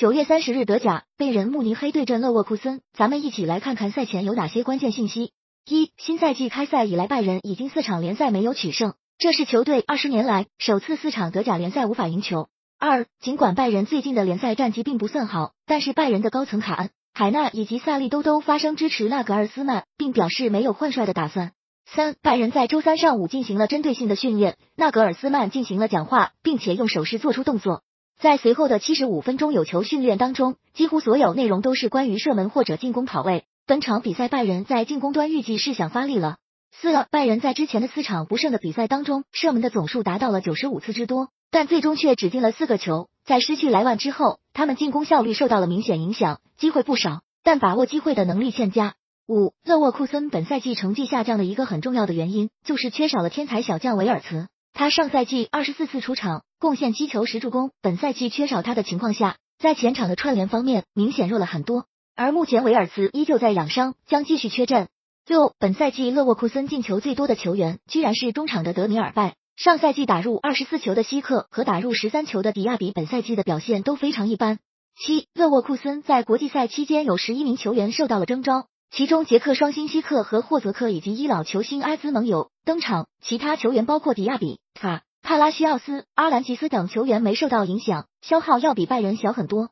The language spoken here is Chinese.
九月三十日德甲，贝仁慕尼黑对阵勒沃库森，咱们一起来看看赛前有哪些关键信息。一、新赛季开赛以来，拜仁已经四场联赛没有取胜，这是球队二十年来首次四场德甲联赛无法赢球。二、尽管拜仁最近的联赛战绩并不算好，但是拜仁的高层卡恩、海纳以及萨利都都发声支持纳格尔斯曼，并表示没有换帅的打算。三、拜仁在周三上午进行了针对性的训练，纳格尔斯曼进行了讲话，并且用手势做出动作。在随后的七十五分钟有球训练当中，几乎所有内容都是关于射门或者进攻跑位。本场比赛拜仁在进攻端预计是想发力了。四，拜仁在之前的四场不胜的比赛当中，射门的总数达到了九十五次之多，但最终却只进了四个球。在失去莱万之后，他们进攻效率受到了明显影响，机会不少，但把握机会的能力欠佳。五，勒沃库森本赛季成绩下降的一个很重要的原因，就是缺少了天才小将维尔茨。他上赛季二十四次出场，贡献七球十助攻。本赛季缺少他的情况下，在前场的串联方面明显弱了很多。而目前维尔茨依旧在养伤，将继续缺阵。六，本赛季勒沃库森进球最多的球员居然是中场的德米尔拜。上赛季打入二十四球的希克和打入十三球的迪亚比，本赛季的表现都非常一般。七，勒沃库森在国际赛期间有十一名球员受到了征召。其中，捷克双星西克和霍泽克以及伊朗球星阿兹蒙有登场，其他球员包括迪亚比、卡、帕拉西奥斯、阿兰吉斯等球员没受到影响，消耗要比拜仁小很多。